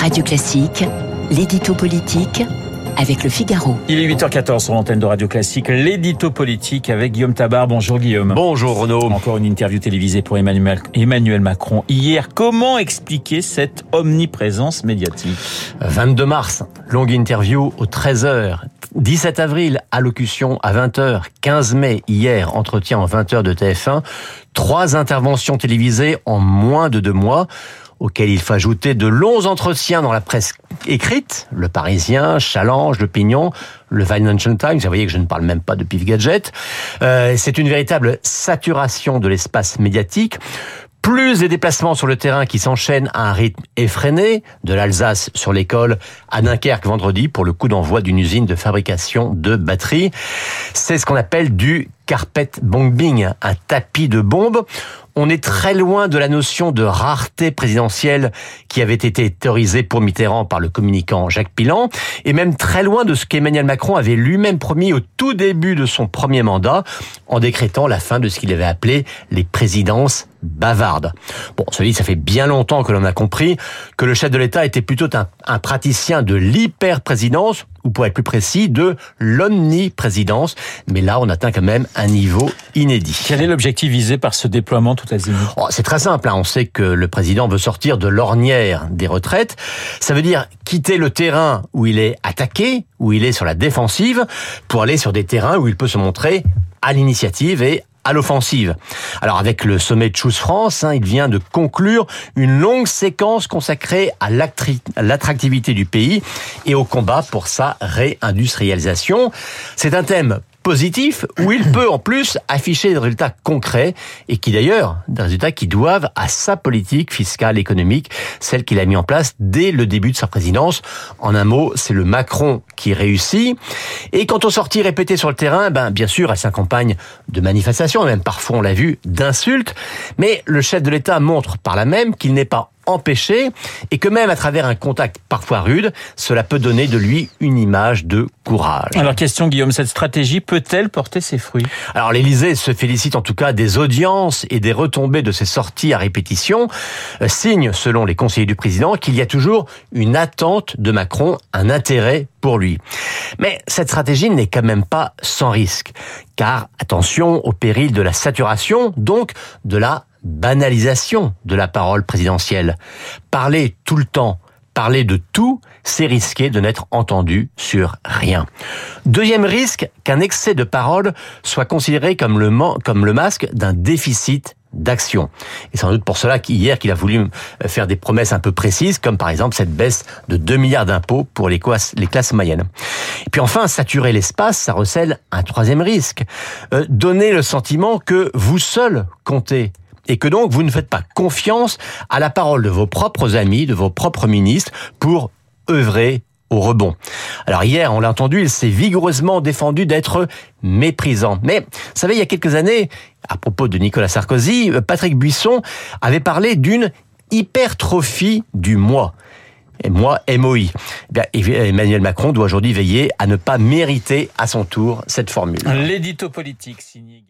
Radio Classique, l'édito politique avec le Figaro. Il est 8h14 sur l'antenne de Radio Classique, l'édito politique avec Guillaume Tabar. Bonjour Guillaume. Bonjour Renaud. Encore une interview télévisée pour Emmanuel, Emmanuel Macron hier. Comment expliquer cette omniprésence médiatique? 22 mars, longue interview aux 13h. 17 avril, allocution à 20h. 15 mai, hier, entretien en 20h de TF1. Trois interventions télévisées en moins de deux mois auxquels il faut ajouter de longs entretiens dans la presse écrite, Le Parisien, Challenge, L'Opinion, le Financial Times, vous voyez que je ne parle même pas de Pif Gadget. Euh, c'est une véritable saturation de l'espace médiatique plus des déplacements sur le terrain qui s'enchaînent à un rythme effréné, de l'Alsace sur l'école à Dunkerque vendredi pour le coup d'envoi d'une usine de fabrication de batteries. C'est ce qu'on appelle du carpet bombing, un tapis de bombes. On est très loin de la notion de rareté présidentielle qui avait été théorisée pour Mitterrand par le communicant Jacques Pilan, et même très loin de ce qu'Emmanuel Macron avait lui-même promis au tout début de son premier mandat, en décrétant la fin de ce qu'il avait appelé les présidences bavardes. Bon, celui ça fait bien longtemps que l'on a compris que le chef de l'État était plutôt un, un praticien de l'hyper-présidence, ou pour être plus précis, de l'omniprésidence. Mais là, on atteint quand même un niveau inédit. Quel est l'objectif visé par ce déploiement tout azimut oh, C'est très simple. Hein. On sait que le président veut sortir de l'ornière des retraites. Ça veut dire quitter le terrain où il est attaqué, où il est sur la défensive, pour aller sur des terrains où il peut se montrer à l'initiative et à l'offensive. Alors avec le sommet de Choose France, hein, il vient de conclure une longue séquence consacrée à l'attractivité du pays et au combat pour sa réindustrialisation. C'est un thème positif où il peut en plus afficher des résultats concrets et qui d'ailleurs, des résultats qui doivent à sa politique fiscale économique, celle qu'il a mis en place dès le début de sa présidence. En un mot, c'est le Macron qui réussit. Et quant aux sorties répétées sur le terrain, ben, bien sûr, elle s'accompagne de manifestations, même parfois on l'a vu, d'insultes. Mais le chef de l'État montre par là même qu'il n'est pas empêcher et que même à travers un contact parfois rude, cela peut donner de lui une image de courage. Alors question Guillaume, cette stratégie peut-elle porter ses fruits? Alors l'Élysée se félicite en tout cas des audiences et des retombées de ses sorties à répétition, euh, signe selon les conseillers du président qu'il y a toujours une attente de Macron, un intérêt pour lui. Mais cette stratégie n'est quand même pas sans risque, car attention au péril de la saturation, donc de la banalisation de la parole présidentielle. Parler tout le temps, parler de tout, c'est risquer de n'être entendu sur rien. Deuxième risque, qu'un excès de parole soit considéré comme le, masque d'un déficit d'action. Et sans doute pour cela qu'hier qu'il a voulu faire des promesses un peu précises, comme par exemple cette baisse de 2 milliards d'impôts pour les classes, les classes moyennes. Et puis enfin, saturer l'espace, ça recèle un troisième risque. Euh, donner le sentiment que vous seul comptez et que donc vous ne faites pas confiance à la parole de vos propres amis, de vos propres ministres pour œuvrer au rebond. Alors hier, on l'a entendu, il s'est vigoureusement défendu d'être méprisant. Mais, vous savez, il y a quelques années, à propos de Nicolas Sarkozy, Patrick Buisson avait parlé d'une hypertrophie du moi. Et moi, MOI. Eh Emmanuel Macron doit aujourd'hui veiller à ne pas mériter à son tour cette formule. L'édito politique signé